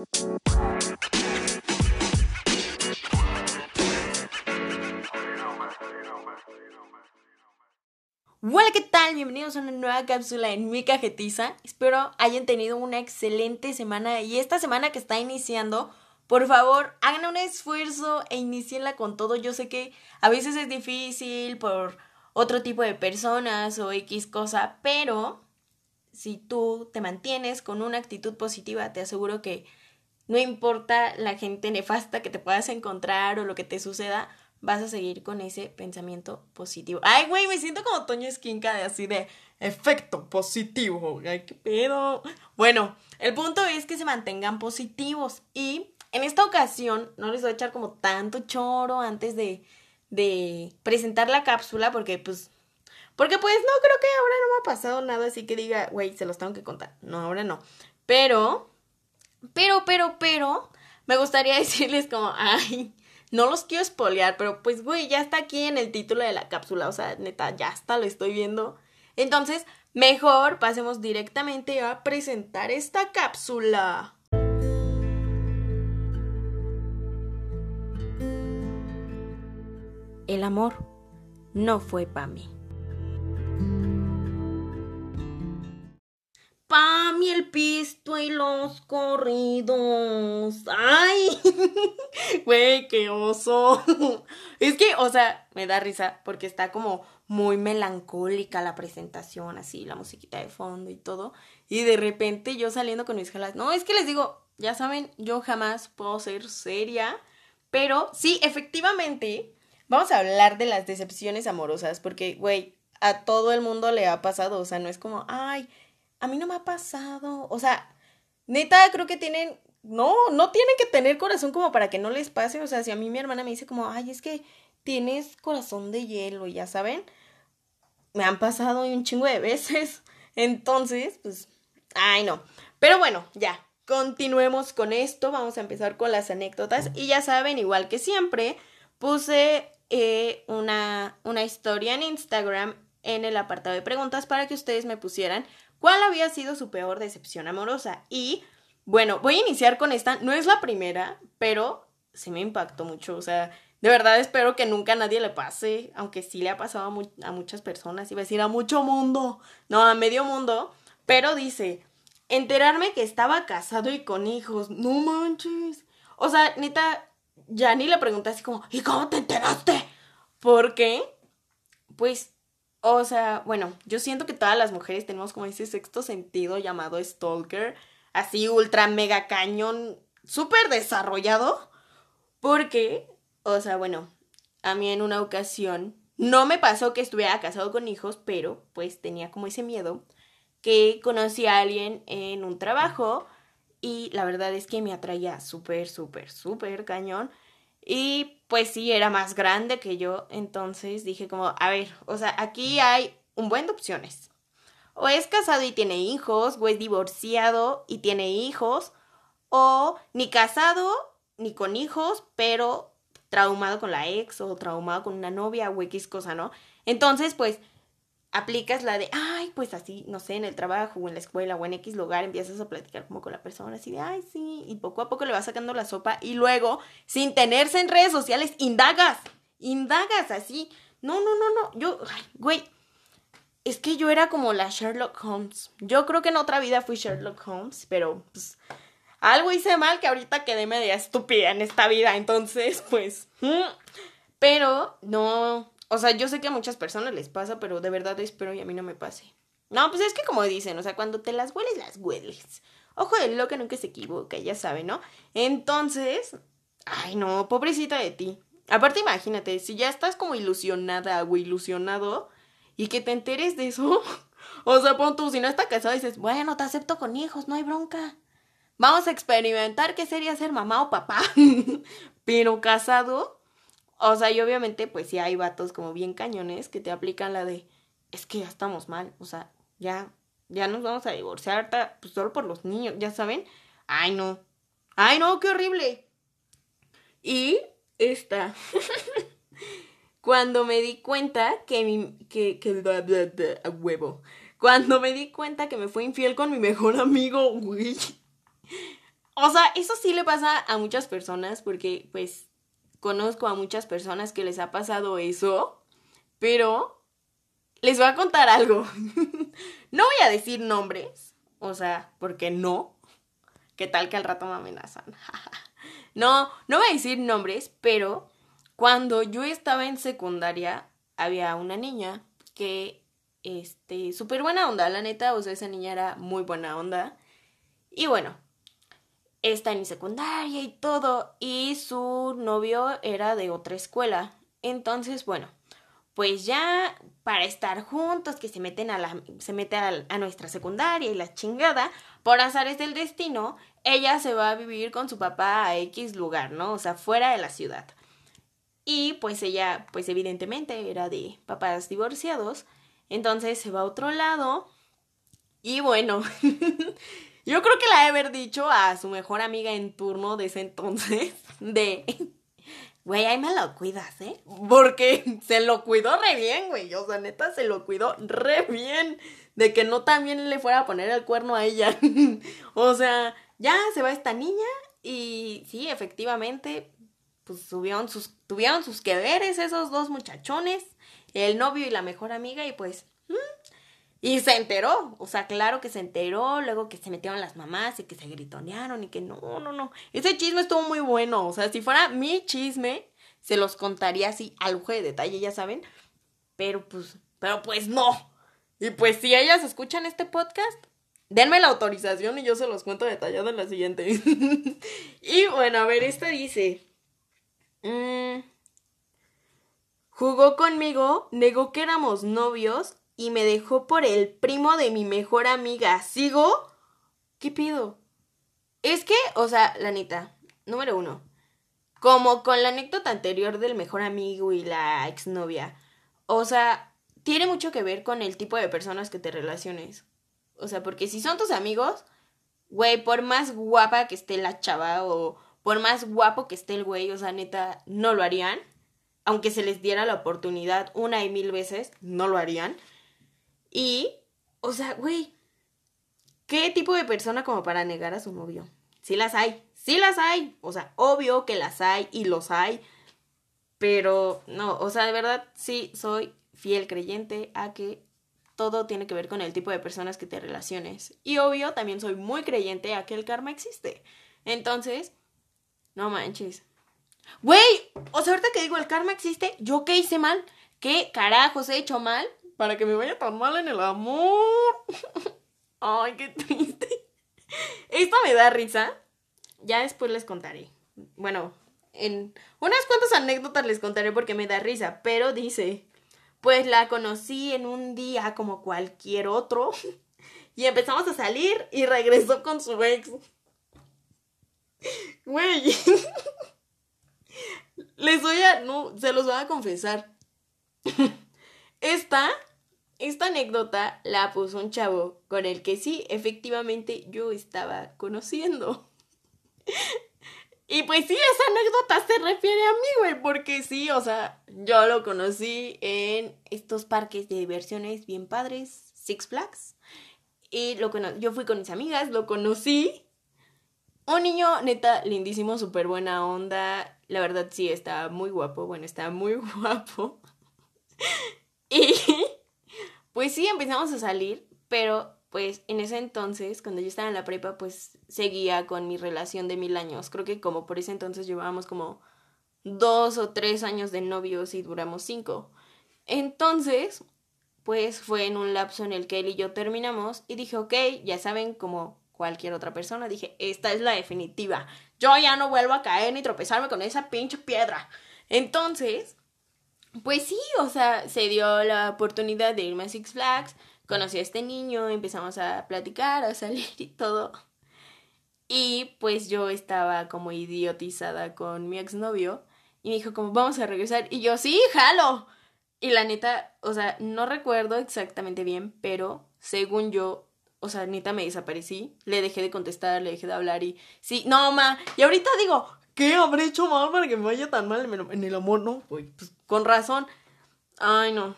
Hola, ¿qué tal? Bienvenidos a una nueva cápsula en mi cajetiza. Espero hayan tenido una excelente semana y esta semana que está iniciando, por favor, hagan un esfuerzo e inicienla con todo. Yo sé que a veces es difícil por otro tipo de personas o X cosa, pero si tú te mantienes con una actitud positiva, te aseguro que no importa la gente nefasta que te puedas encontrar o lo que te suceda, vas a seguir con ese pensamiento positivo. Ay, güey, me siento como Toño Esquinca de así de efecto positivo. Ay, qué pedo. Bueno, el punto es que se mantengan positivos y en esta ocasión no les voy a echar como tanto choro antes de, de presentar la cápsula porque pues porque pues no creo que ahora no me ha pasado nada así que diga, güey, se los tengo que contar. No, ahora no. Pero pero pero pero me gustaría decirles como, ay, no los quiero espolear, pero pues, güey, ya está aquí en el título de la cápsula. O sea, neta, ya está, lo estoy viendo. Entonces, mejor pasemos directamente a presentar esta cápsula. El amor no fue para mí. Pami el pisto y los corridos. ¡Ay! Güey, qué oso. Es que, o sea, me da risa porque está como muy melancólica la presentación, así, la musiquita de fondo y todo. Y de repente yo saliendo con mis jalas. No, es que les digo, ya saben, yo jamás puedo ser seria. Pero sí, efectivamente, vamos a hablar de las decepciones amorosas. Porque, güey, a todo el mundo le ha pasado. O sea, no es como, ay a mí no me ha pasado. O sea, neta, creo que tienen. No, no tienen que tener corazón como para que no les pase. O sea, si a mí mi hermana me dice como, ay, es que tienes corazón de hielo, ya saben. Me han pasado un chingo de veces. Entonces, pues, ay, no. Pero bueno, ya. Continuemos con esto. Vamos a empezar con las anécdotas. Y ya saben, igual que siempre, puse eh, una, una historia en Instagram en el apartado de preguntas para que ustedes me pusieran ¿Cuál había sido su peor decepción amorosa? Y bueno, voy a iniciar con esta. No es la primera, pero se me impactó mucho. O sea, de verdad espero que nunca a nadie le pase, aunque sí le ha pasado a, a muchas personas. Iba a decir a mucho mundo, no, a medio mundo. Pero dice, enterarme que estaba casado y con hijos. No manches. O sea, neta, ya ni le pregunté así como, ¿y cómo te enteraste? ¿Por qué? Pues o sea, bueno, yo siento que todas las mujeres tenemos como ese sexto sentido llamado stalker, así ultra mega cañón, súper desarrollado, porque, o sea, bueno, a mí en una ocasión no me pasó que estuviera casado con hijos, pero pues tenía como ese miedo que conocí a alguien en un trabajo y la verdad es que me atraía súper, súper, súper cañón. Y pues sí, era más grande que yo, entonces dije como, a ver, o sea, aquí hay un buen de opciones. O es casado y tiene hijos, o es divorciado y tiene hijos, o ni casado ni con hijos, pero traumado con la ex o traumado con una novia o X cosa, ¿no? Entonces, pues aplicas la de, ay, pues así, no sé, en el trabajo o en la escuela o en X lugar empiezas a platicar como con la persona, así de, ay, sí, y poco a poco le vas sacando la sopa y luego, sin tenerse en redes sociales, indagas, indagas así. No, no, no, no, yo, ay, güey, es que yo era como la Sherlock Holmes. Yo creo que en otra vida fui Sherlock Holmes, pero pues algo hice mal que ahorita quedé media estúpida en esta vida, entonces, pues... Mm. Pero no, o sea, yo sé que a muchas personas les pasa, pero de verdad espero y a mí no me pase. No, pues es que como dicen, o sea, cuando te las hueles, las hueles. Ojo de loca nunca se equivoca, ya sabe, ¿no? Entonces, ay no, pobrecita de ti. Aparte, imagínate, si ya estás como ilusionada o ilusionado y que te enteres de eso. o sea, pon tú, si no está casado, dices, bueno, te acepto con hijos, no hay bronca. Vamos a experimentar qué sería ser mamá o papá. Pero casado, o sea, y obviamente, pues sí hay vatos como bien cañones que te aplican la de, es que ya estamos mal, o sea, ya, ya nos vamos a divorciar, pues solo por los niños, ya saben. Ay, no. Ay, no, qué horrible. Y esta. Cuando me di cuenta que mi. que. que. a huevo. Cuando me di cuenta que me fue infiel con mi mejor amigo, güey. O sea, eso sí le pasa a muchas personas porque pues conozco a muchas personas que les ha pasado eso, pero les voy a contar algo. no voy a decir nombres, o sea, porque no. ¿Qué tal que al rato me amenazan? no, no voy a decir nombres, pero cuando yo estaba en secundaria había una niña que, este, súper buena onda, la neta, o sea, esa niña era muy buena onda. Y bueno, está en secundaria y todo, y su novio era de otra escuela. Entonces, bueno, pues ya para estar juntos, que se meten a la, se mete a, nuestra secundaria y la chingada, por azares del destino, ella se va a vivir con su papá a X lugar, ¿no? O sea, fuera de la ciudad. Y pues ella, pues evidentemente era de papás divorciados, entonces se va a otro lado. Y bueno, Yo creo que la he haber dicho a su mejor amiga en turno de ese entonces, de, güey, ahí me lo cuidas, ¿eh? Porque se lo cuidó re bien, güey. O sea, neta, se lo cuidó re bien. De que no también le fuera a poner el cuerno a ella. o sea, ya se va esta niña y sí, efectivamente, pues tuvieron sus, tuvieron sus que veres esos dos muchachones, el novio y la mejor amiga, y pues y se enteró, o sea, claro que se enteró, luego que se metieron las mamás y que se gritonearon y que no, no, no. Ese chisme estuvo muy bueno, o sea, si fuera mi chisme, se los contaría así al lujo de detalle, ya saben. Pero pues, pero pues no. Y pues si ellas escuchan este podcast, denme la autorización y yo se los cuento detallado en la siguiente. y bueno, a ver, esta dice... Mm, jugó conmigo, negó que éramos novios y me dejó por el primo de mi mejor amiga. ¿Sigo? ¿Qué pido? Es que, o sea, la neta, número uno, como con la anécdota anterior del mejor amigo y la exnovia, o sea, tiene mucho que ver con el tipo de personas que te relaciones. O sea, porque si son tus amigos, güey, por más guapa que esté la chava o por más guapo que esté el güey, o sea, neta, no lo harían. Aunque se les diera la oportunidad una y mil veces, no lo harían. Y, o sea, güey, ¿qué tipo de persona como para negar a su novio? Sí las hay, sí las hay. O sea, obvio que las hay y los hay. Pero no, o sea, de verdad sí soy fiel creyente a que todo tiene que ver con el tipo de personas que te relaciones. Y obvio, también soy muy creyente a que el karma existe. Entonces, no manches. Güey, o sea, ahorita que digo el karma existe, ¿yo qué hice mal? ¿Qué carajos he hecho mal? Para que me vaya tan mal en el amor. Ay, qué triste. Esto me da risa. Ya después les contaré. Bueno, en unas cuantas anécdotas les contaré porque me da risa, pero dice, pues la conocí en un día como cualquier otro y empezamos a salir y regresó con su ex. Güey. Les voy a, no, se los voy a confesar. Esta esta anécdota la puso un chavo con el que sí, efectivamente, yo estaba conociendo. y pues sí, esa anécdota se refiere a mí, güey, porque sí, o sea, yo lo conocí en estos parques de diversiones bien padres, Six Flags. Y lo yo fui con mis amigas, lo conocí. Un niño, neta, lindísimo, súper buena onda. La verdad, sí, está muy guapo. Bueno, está muy guapo. y pues sí, empezamos a salir, pero pues en ese entonces, cuando yo estaba en la prepa, pues seguía con mi relación de mil años. Creo que como por ese entonces llevábamos como dos o tres años de novios y duramos cinco. Entonces, pues fue en un lapso en el que él y yo terminamos y dije, ok, ya saben, como cualquier otra persona, dije, esta es la definitiva. Yo ya no vuelvo a caer ni tropezarme con esa pinche piedra. Entonces, pues sí, o sea, se dio la oportunidad de irme a Six Flags, conocí a este niño, empezamos a platicar, a salir y todo. Y pues yo estaba como idiotizada con mi exnovio y me dijo como vamos a regresar y yo sí, jalo. Y la neta, o sea, no recuerdo exactamente bien, pero según yo, o sea, neta me desaparecí, le dejé de contestar, le dejé de hablar y sí, no, ma, y ahorita digo, ¿qué habré hecho mal para que me vaya tan mal en el amor? No, pues, con razón. Ay, no.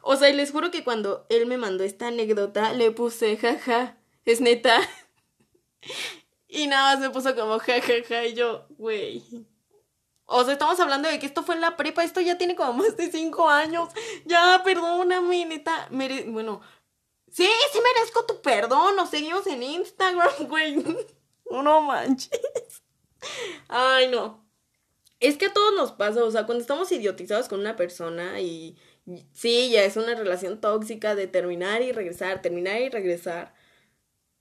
O sea, y les juro que cuando él me mandó esta anécdota, le puse, jaja, es neta. Y nada más me puso como jajaja y yo, güey. O sea, estamos hablando de que esto fue en la prepa, esto ya tiene como más de cinco años. Ya, perdóname, neta. bueno, sí, sí merezco tu perdón. Nos seguimos en Instagram, güey. No manches. Ay, no. Es que a todos nos pasa, o sea, cuando estamos idiotizados con una persona y sí, ya es una relación tóxica de terminar y regresar, terminar y regresar,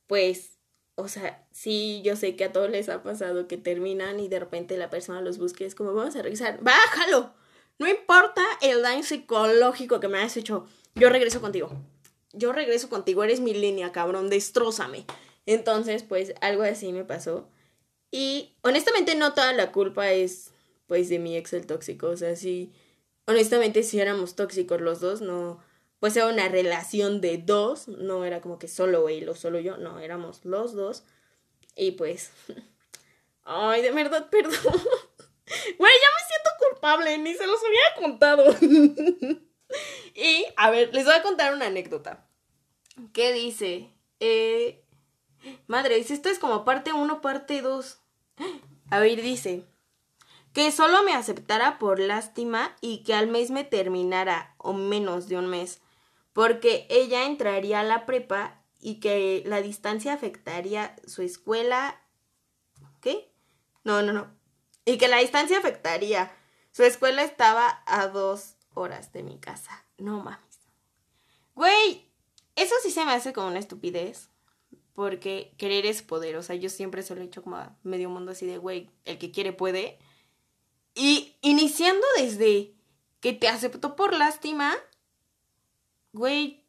pues, o sea, sí, yo sé que a todos les ha pasado que terminan y de repente la persona los busca es como, vamos a regresar, bájalo, no importa el daño psicológico que me has hecho, yo regreso contigo, yo regreso contigo, eres mi línea, cabrón, destrózame. Entonces, pues, algo así me pasó. Y honestamente no toda la culpa es, pues, de mi ex el tóxico, o sea, sí honestamente si éramos tóxicos los dos, no, pues era una relación de dos, no era como que solo él o solo yo, no, éramos los dos. Y pues, ay, de verdad, perdón. Güey, ya me siento culpable, ni se los había contado. y, a ver, les voy a contar una anécdota. ¿Qué dice? Eh, madre, esto es como parte uno, parte dos. A ver, dice, que solo me aceptara por lástima y que al mes me terminara, o menos de un mes, porque ella entraría a la prepa y que la distancia afectaría su escuela. ¿Qué? No, no, no. Y que la distancia afectaría. Su escuela estaba a dos horas de mi casa. No mames. Güey, eso sí se me hace como una estupidez. Porque querer es poder. O sea, yo siempre se lo he hecho como a medio mundo así de, güey, el que quiere puede. Y iniciando desde que te aceptó por lástima, güey,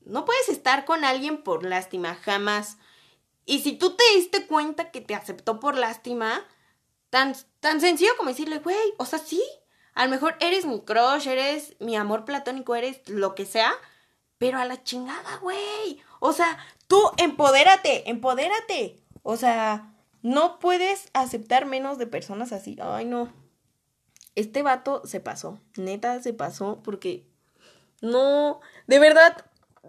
no puedes estar con alguien por lástima, jamás. Y si tú te diste cuenta que te aceptó por lástima, tan, tan sencillo como decirle, güey, o sea, sí, a lo mejor eres mi crush, eres mi amor platónico, eres lo que sea, pero a la chingada, güey. O sea, tú empodérate, empodérate. O sea, no puedes aceptar menos de personas así. Ay, no este vato se pasó, neta se pasó porque no, de verdad,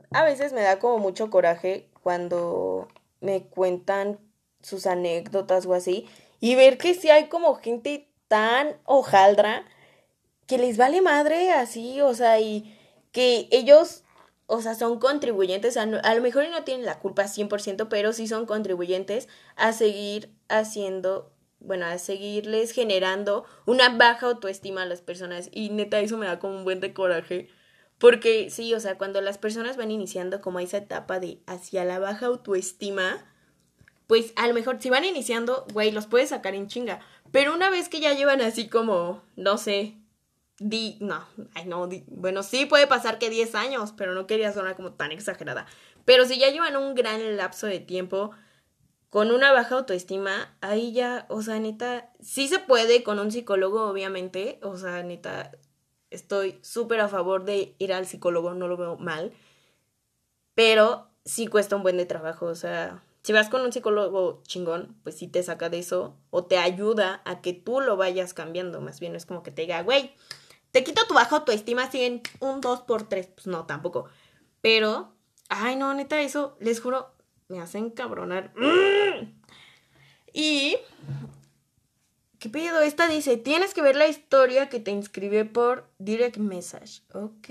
a veces me da como mucho coraje cuando me cuentan sus anécdotas o así y ver que si hay como gente tan hojaldra que les vale madre así, o sea, y que ellos, o sea, son contribuyentes, a, lo mejor no tienen la culpa 100%, pero sí son contribuyentes a seguir haciendo bueno, a seguirles generando una baja autoestima a las personas. Y neta, eso me da como un buen de coraje. Porque sí, o sea, cuando las personas van iniciando como esa etapa de hacia la baja autoestima, pues a lo mejor si van iniciando, güey, los puedes sacar en chinga. Pero una vez que ya llevan así como, no sé, di, no, ay no, bueno, sí puede pasar que 10 años, pero no quería sonar como tan exagerada. Pero si ya llevan un gran lapso de tiempo, con una baja autoestima, ahí ya, o sea, neta, sí se puede con un psicólogo, obviamente, o sea, neta, estoy súper a favor de ir al psicólogo, no lo veo mal, pero sí cuesta un buen de trabajo, o sea, si vas con un psicólogo chingón, pues sí te saca de eso o te ayuda a que tú lo vayas cambiando, más bien es como que te diga, güey, te quito tu baja autoestima así en un 2 por 3, pues no, tampoco, pero, ay no, neta, eso, les juro, me hacen cabronar. Y... ¿Qué pedo? Esta dice, tienes que ver la historia que te inscribí por direct message. Ok.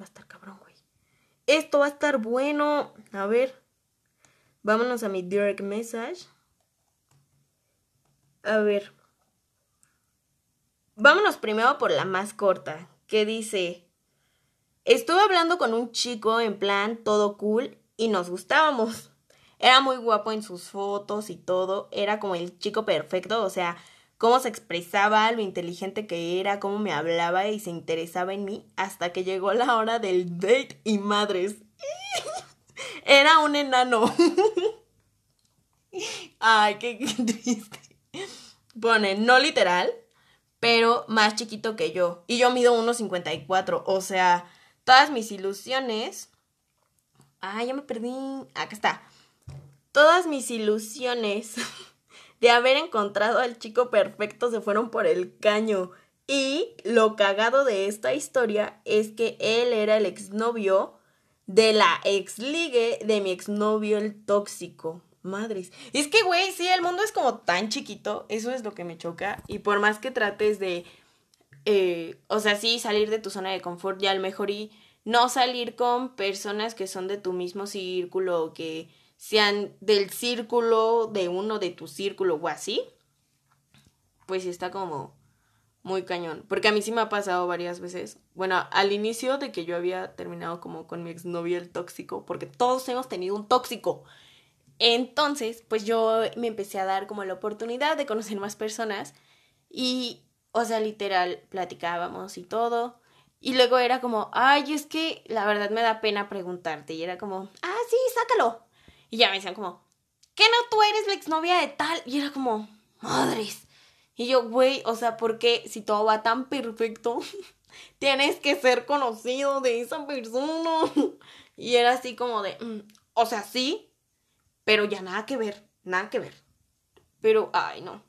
Va a estar cabrón, güey. Esto va a estar bueno. A ver. Vámonos a mi direct message. A ver. Vámonos primero por la más corta. Que dice, estuve hablando con un chico en plan todo cool y nos gustábamos. Era muy guapo en sus fotos y todo, era como el chico perfecto, o sea, cómo se expresaba, lo inteligente que era, cómo me hablaba y se interesaba en mí, hasta que llegó la hora del date y madres. Era un enano. Ay, qué, triste. Pone, no literal, pero más chiquito que yo. Y yo mido 1,54. O sea, todas mis ilusiones Ah, ya me perdí. Acá está. Todas mis ilusiones de haber encontrado al chico perfecto se fueron por el caño. Y lo cagado de esta historia es que él era el exnovio de la exligue de mi exnovio el tóxico. Madres. Es que, güey, sí, el mundo es como tan chiquito, eso es lo que me choca. Y por más que trates de, eh, o sea, sí, salir de tu zona de confort, ya al mejor y no salir con personas que son de tu mismo círculo o que sean del círculo de uno de tu círculo o así, pues está como muy cañón. Porque a mí sí me ha pasado varias veces. Bueno, al inicio de que yo había terminado como con mi exnovio el tóxico, porque todos hemos tenido un tóxico. Entonces, pues yo me empecé a dar como la oportunidad de conocer más personas y, o sea, literal, platicábamos y todo. Y luego era como, ay, es que la verdad me da pena preguntarte. Y era como, ah, sí, sácalo. Y ya me decían como, ¿qué no tú eres la exnovia de tal? Y era como, madres. Y yo, güey, o sea, ¿por qué si todo va tan perfecto, tienes que ser conocido de esa persona? Y era así como de, mm, o sea, sí, pero ya nada que ver, nada que ver. Pero, ay, no.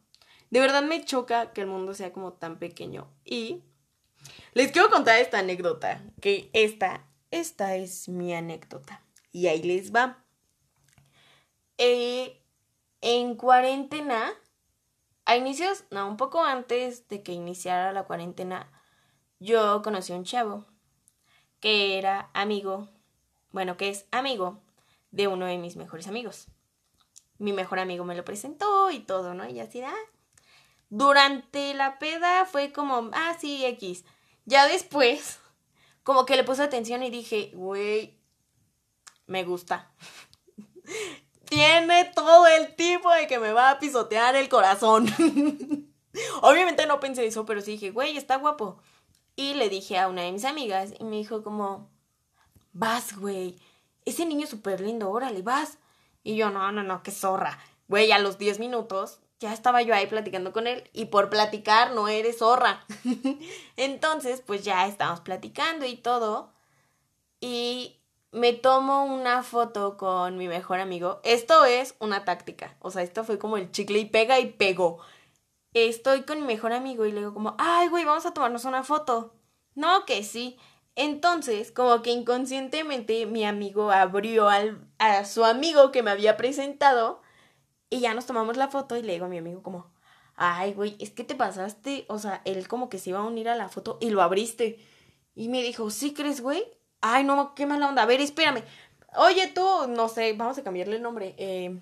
De verdad me choca que el mundo sea como tan pequeño. Y les quiero contar esta anécdota, que esta, esta es mi anécdota. Y ahí les va. Eh, en cuarentena, a inicios, no, un poco antes de que iniciara la cuarentena, yo conocí a un chavo que era amigo, bueno, que es amigo de uno de mis mejores amigos. Mi mejor amigo me lo presentó y todo, ¿no? Y así, ah. Durante la peda fue como, ah, sí, X. Ya después, como que le puse atención y dije, güey, me gusta. Tiene todo el tipo de que me va a pisotear el corazón. Obviamente no pensé eso, pero sí dije, güey, está guapo. Y le dije a una de mis amigas y me dijo como, vas, güey, ese niño es súper lindo, órale, vas. Y yo, no, no, no, qué zorra. Güey, a los 10 minutos ya estaba yo ahí platicando con él y por platicar no eres zorra. Entonces, pues ya estábamos platicando y todo. Y me tomo una foto con mi mejor amigo. Esto es una táctica. O sea, esto fue como el chicle y pega y pegó. Estoy con mi mejor amigo y le digo como, ay, güey, vamos a tomarnos una foto. No, que sí. Entonces, como que inconscientemente mi amigo abrió al, a su amigo que me había presentado y ya nos tomamos la foto y le digo a mi amigo como, ay, güey, es que te pasaste, o sea, él como que se iba a unir a la foto y lo abriste. Y me dijo, ¿sí crees, güey? Ay, no, qué mala onda. A ver, espérame. Oye, tú, no sé, vamos a cambiarle el nombre. Eh,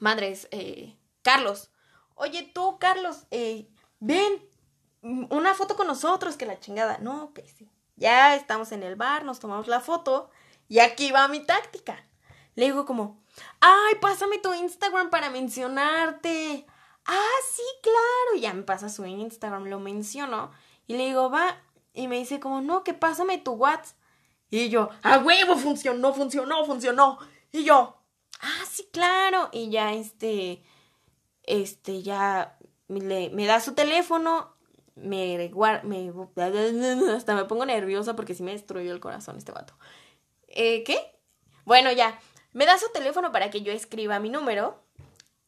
madres, eh, Carlos. Oye, tú, Carlos, eh, ven, una foto con nosotros, que la chingada. No, que sí. Ya estamos en el bar, nos tomamos la foto y aquí va mi táctica. Le digo como, ay, pásame tu Instagram para mencionarte. Ah, sí, claro. Ya me pasa su Instagram, lo menciono. Y le digo, va. Y me dice como, no, que pásame tu WhatsApp. Y yo, a huevo, funcionó, funcionó, funcionó. Y yo, ah, sí, claro. Y ya este, este, ya me, me da su teléfono, me, me, hasta me pongo nerviosa porque sí me destruyó el corazón este vato. Eh, ¿Qué? Bueno, ya, me da su teléfono para que yo escriba mi número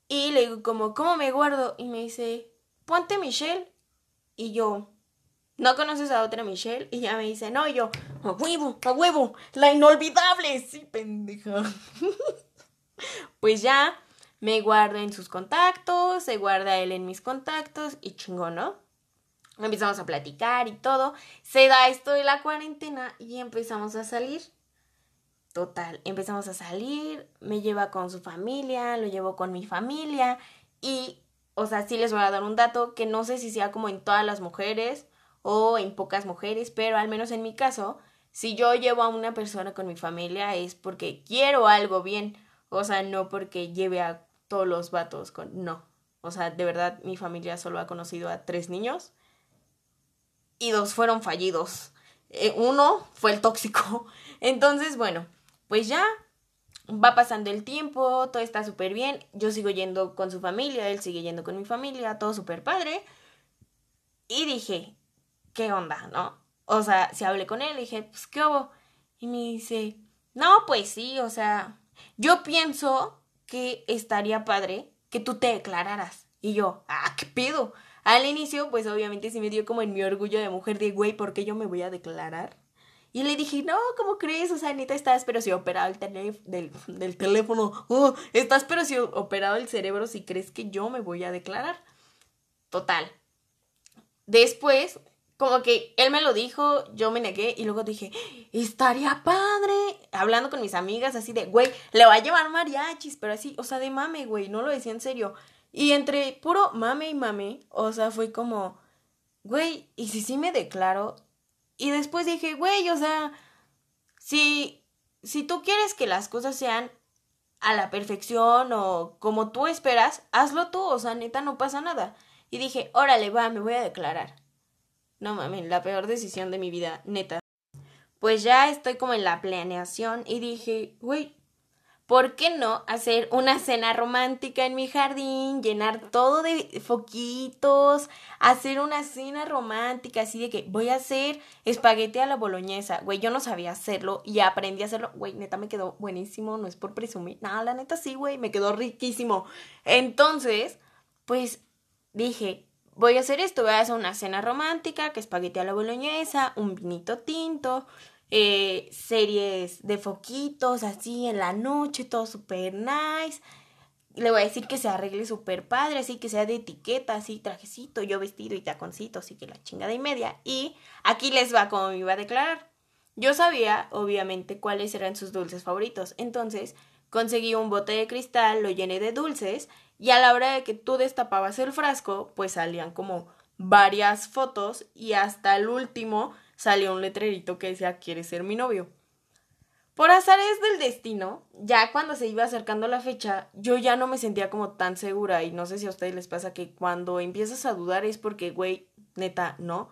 y le digo como, ¿cómo me guardo? Y me dice, ponte Michelle. Y yo, ¿no conoces a otra Michelle? Y ya me dice, no, y yo, a huevo, a huevo, la inolvidable, sí, pendeja. pues ya me guardo en sus contactos, se guarda él en mis contactos y chingón, ¿no? Empezamos a platicar y todo. Se da esto de la cuarentena y empezamos a salir. Total, empezamos a salir, me lleva con su familia, lo llevo con mi familia y, o sea, sí les voy a dar un dato que no sé si sea como en todas las mujeres o en pocas mujeres, pero al menos en mi caso, si yo llevo a una persona con mi familia es porque quiero algo bien, o sea, no porque lleve a todos los vatos con... No, o sea, de verdad mi familia solo ha conocido a tres niños dos fueron fallidos. Eh, uno fue el tóxico. Entonces, bueno, pues ya va pasando el tiempo, todo está súper bien, yo sigo yendo con su familia, él sigue yendo con mi familia, todo súper padre. Y dije, ¿qué onda, no? O sea, si hablé con él, dije, pues, ¿qué hubo? Y me dice, no, pues sí, o sea, yo pienso que estaría padre que tú te declararas. Y yo, ah, ¿qué pedo? Al inicio, pues obviamente sí me dio como en mi orgullo de mujer de, güey, ¿por qué yo me voy a declarar? Y le dije, no, ¿cómo crees? O sea, neta, estás pero si operado el del, del, teléfono. Oh, estás pero si operado el cerebro si crees que yo me voy a declarar. Total. Después, como que él me lo dijo, yo me negué y luego dije, estaría padre. Hablando con mis amigas así de, güey, le va a llevar mariachis, pero así, o sea, de mame, güey, no lo decía en serio. Y entre puro mame y mame, o sea, fue como, güey, ¿y si sí me declaro? Y después dije, güey, o sea, si, si tú quieres que las cosas sean a la perfección o como tú esperas, hazlo tú, o sea, neta, no pasa nada. Y dije, órale, va, me voy a declarar. No mames, la peor decisión de mi vida, neta. Pues ya estoy como en la planeación y dije, güey, ¿por qué no hacer una cena romántica en mi jardín? Llenar todo de foquitos, hacer una cena romántica, así de que voy a hacer espagueti a la boloñesa. Güey, yo no sabía hacerlo y aprendí a hacerlo. Güey, neta me quedó buenísimo, no es por presumir. Nada, la neta sí, güey, me quedó riquísimo. Entonces, pues dije, voy a hacer esto, voy a hacer una cena romántica, que espagueti a la boloñesa, un vinito tinto, eh, series de foquitos así en la noche, todo súper nice. Le voy a decir que se arregle súper padre, así que sea de etiqueta, así trajecito, yo vestido y taconcito, así que la chingada y media. Y aquí les va como me iba a declarar. Yo sabía, obviamente, cuáles eran sus dulces favoritos. Entonces, conseguí un bote de cristal, lo llené de dulces, y a la hora de que tú destapabas el frasco, pues salían como varias fotos, y hasta el último salió un letrerito que decía ¿Quieres ser mi novio? Por azares del destino, ya cuando se iba acercando la fecha, yo ya no me sentía como tan segura y no sé si a ustedes les pasa que cuando empiezas a dudar es porque, güey, neta, no.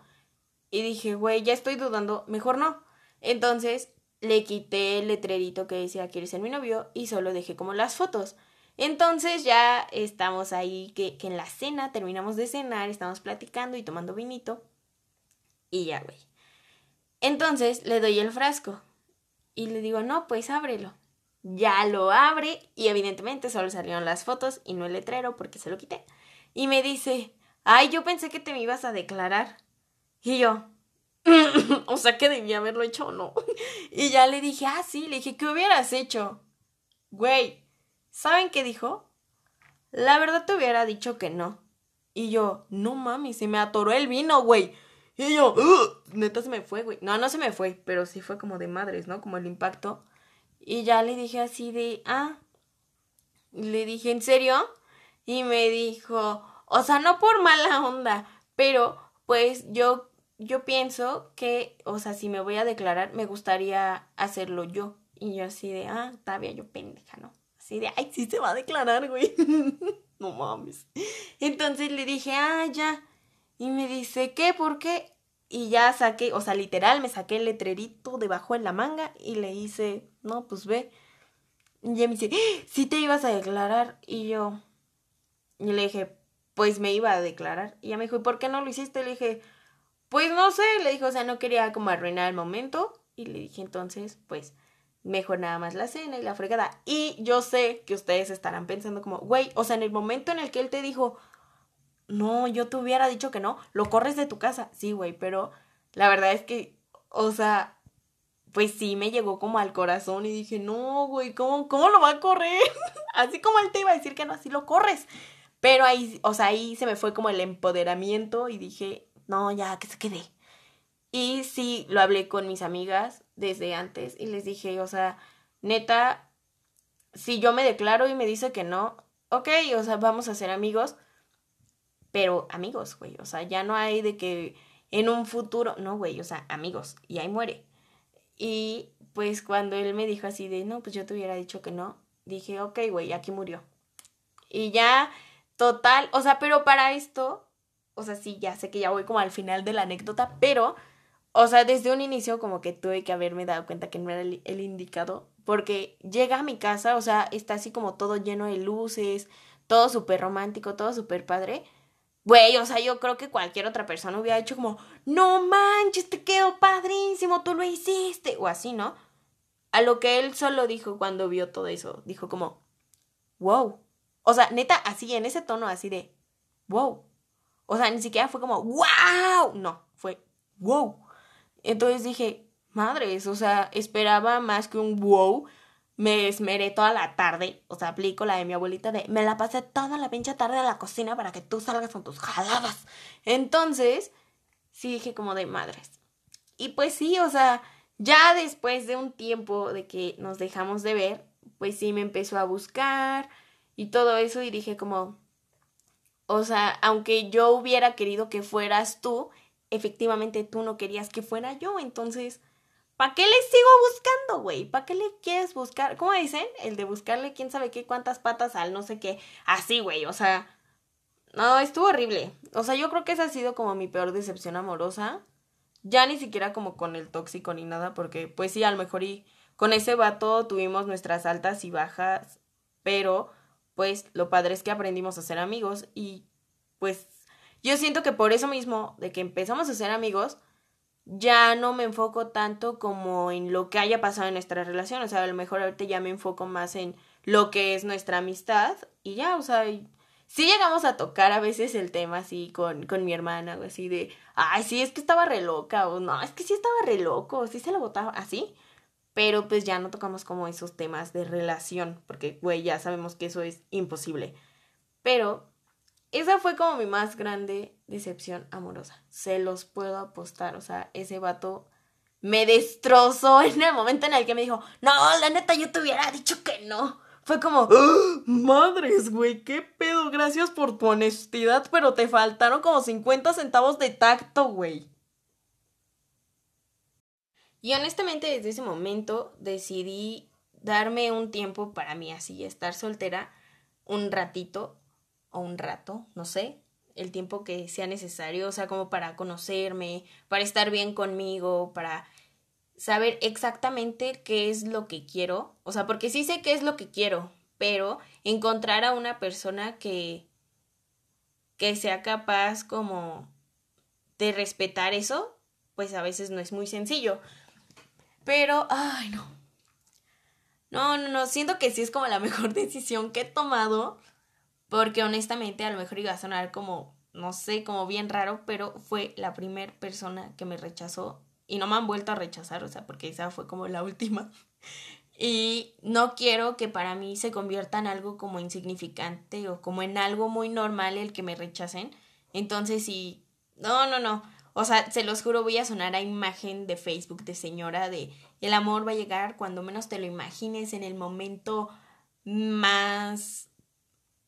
Y dije, güey, ya estoy dudando, mejor no. Entonces le quité el letrerito que decía ¿Quieres ser mi novio? y solo dejé como las fotos. Entonces ya estamos ahí, que, que en la cena, terminamos de cenar, estamos platicando y tomando vinito. Y ya, güey. Entonces le doy el frasco y le digo, no, pues ábrelo. Ya lo abre y evidentemente solo salieron las fotos y no el letrero porque se lo quité. Y me dice, ay, yo pensé que te me ibas a declarar. Y yo, o sea que debía haberlo hecho o no. y ya le dije, ah, sí, le dije, ¿qué hubieras hecho? Güey, ¿saben qué dijo? La verdad te hubiera dicho que no. Y yo, no mami, se me atoró el vino, güey. Y yo, neta se me fue, güey. No, no se me fue, pero sí fue como de madres, ¿no? Como el impacto. Y ya le dije así de, ah. Le dije, ¿en serio? Y me dijo, o sea, no por mala onda, pero pues yo, yo pienso que, o sea, si me voy a declarar, me gustaría hacerlo yo. Y yo así de, ah, todavía yo pendeja, ¿no? Así de, ay, sí se va a declarar, güey. no mames. Entonces le dije, ah, ya. Y me dice, ¿qué? ¿Por qué? Y ya saqué, o sea, literal, me saqué el letrerito debajo en la manga y le hice, no, pues ve. Y ella me dice, si te ibas a declarar. Y yo, y le dije, pues me iba a declarar. Y ella me dijo, ¿y por qué no lo hiciste? Le dije, pues no sé, le dijo, o sea, no quería como arruinar el momento. Y le dije, entonces, pues, mejor nada más la cena y la fregada. Y yo sé que ustedes estarán pensando como, güey, o sea, en el momento en el que él te dijo, no, yo te hubiera dicho que no, lo corres de tu casa. Sí, güey, pero la verdad es que, o sea, pues sí me llegó como al corazón y dije, no, güey, ¿cómo, ¿cómo lo va a correr? así como él te iba a decir que no, así lo corres. Pero ahí, o sea, ahí se me fue como el empoderamiento y dije, no, ya, que se quede. Y sí, lo hablé con mis amigas desde antes y les dije, o sea, neta, si yo me declaro y me dice que no, ok, o sea, vamos a ser amigos, pero amigos, güey, o sea, ya no hay de que en un futuro, no, güey, o sea, amigos, y ahí muere. Y pues cuando él me dijo así de, no, pues yo te hubiera dicho que no, dije, ok, güey, aquí murió. Y ya, total, o sea, pero para esto, o sea, sí, ya sé que ya voy como al final de la anécdota, pero, o sea, desde un inicio como que tuve que haberme dado cuenta que no era el, el indicado, porque llega a mi casa, o sea, está así como todo lleno de luces, todo súper romántico, todo súper padre Güey, o sea, yo creo que cualquier otra persona hubiera hecho como, no manches, te quedó padrísimo, tú lo hiciste, o así, ¿no? A lo que él solo dijo cuando vio todo eso, dijo como, wow. O sea, neta, así, en ese tono así de, wow. O sea, ni siquiera fue como, wow. No, fue, wow. Entonces dije, madres, o sea, esperaba más que un wow. Me esmeré toda la tarde, o sea, aplico la de mi abuelita de me la pasé toda la pinche tarde a la cocina para que tú salgas con tus jaladas. Entonces, sí dije como de madres. Y pues sí, o sea, ya después de un tiempo de que nos dejamos de ver, pues sí me empezó a buscar y todo eso y dije como, o sea, aunque yo hubiera querido que fueras tú, efectivamente tú no querías que fuera yo, entonces, ¿para qué le sigo buscando, güey? ¿Para qué le quieres buscar? ¿Cómo dicen? El de buscarle quién sabe qué, cuántas patas al no sé qué. Así, güey, o sea, no, estuvo horrible. O sea, yo creo que esa ha sido como mi peor decepción amorosa. Ya ni siquiera como con el tóxico ni nada, porque pues sí, a lo mejor y con ese vato tuvimos nuestras altas y bajas, pero pues lo padre es que aprendimos a ser amigos y pues yo siento que por eso mismo, de que empezamos a ser amigos, ya no me enfoco tanto como en lo que haya pasado en nuestra relación, o sea, a lo mejor ahorita ya me enfoco más en lo que es nuestra amistad y ya, o sea, sí llegamos a tocar a veces el tema así con, con mi hermana, o así de, ay, sí, es que estaba re loca, o no, es que sí estaba re loco, sí se lo botaba así, pero pues ya no tocamos como esos temas de relación, porque, güey, ya sabemos que eso es imposible. Pero esa fue como mi más grande decepción amorosa. Se los puedo apostar, o sea, ese vato me destrozó en el momento en el que me dijo, no, la neta yo te hubiera dicho que no. Fue como, ¡Ah! madres, güey, qué pedo, gracias por tu honestidad, pero te faltaron como 50 centavos de tacto, güey. Y honestamente desde ese momento decidí darme un tiempo para mí así, estar soltera un ratito o un rato, no sé, el tiempo que sea necesario, o sea, como para conocerme, para estar bien conmigo, para saber exactamente qué es lo que quiero, o sea, porque sí sé qué es lo que quiero, pero encontrar a una persona que que sea capaz como de respetar eso, pues a veces no es muy sencillo. Pero, ay, no. No, no, no, siento que sí es como la mejor decisión que he tomado, porque honestamente a lo mejor iba a sonar como, no sé, como bien raro, pero fue la primera persona que me rechazó y no me han vuelto a rechazar, o sea, porque esa fue como la última. Y no quiero que para mí se convierta en algo como insignificante o como en algo muy normal el que me rechacen. Entonces, sí, no, no, no. O sea, se los juro, voy a sonar a imagen de Facebook de señora de el amor va a llegar cuando menos te lo imagines en el momento más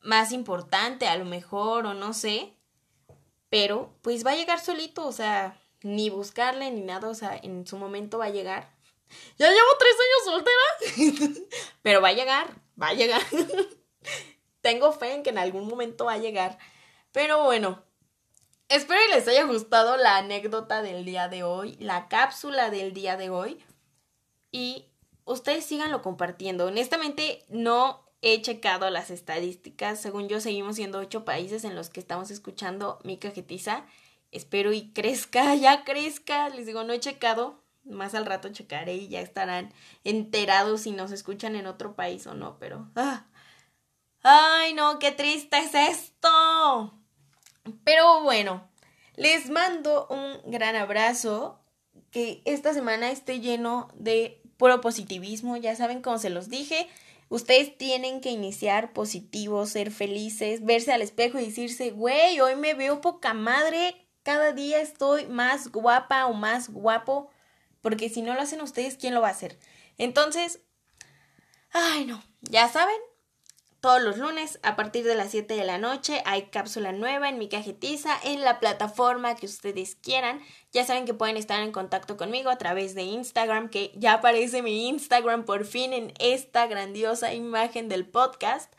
más importante a lo mejor o no sé, pero pues va a llegar solito, o sea, ni buscarle ni nada, o sea, en su momento va a llegar. Ya llevo tres años soltera, pero va a llegar, va a llegar. Tengo fe en que en algún momento va a llegar. Pero bueno, Espero que les haya gustado la anécdota del día de hoy, la cápsula del día de hoy. Y ustedes síganlo compartiendo. Honestamente, no he checado las estadísticas. Según yo, seguimos siendo ocho países en los que estamos escuchando mi cajetiza. Espero y crezca, ya crezca. Les digo, no he checado. Más al rato checaré y ya estarán enterados si nos escuchan en otro país o no, pero... ¡ah! ¡Ay, no! ¡Qué triste es esto! Pero bueno, les mando un gran abrazo. Que esta semana esté lleno de puro positivismo. Ya saben, como se los dije, ustedes tienen que iniciar positivos, ser felices, verse al espejo y decirse, güey, hoy me veo poca madre. Cada día estoy más guapa o más guapo. Porque si no lo hacen ustedes, ¿quién lo va a hacer? Entonces, ay no, ya saben, todos los lunes a partir de las 7 de la noche hay cápsula nueva en mi cajetiza en la plataforma que ustedes quieran. Ya saben que pueden estar en contacto conmigo a través de Instagram, que ya aparece mi Instagram por fin en esta grandiosa imagen del podcast.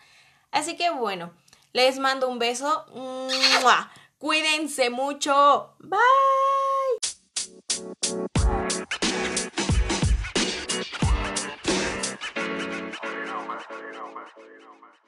Así que bueno, les mando un beso. Cuídense mucho. Bye. you know, man.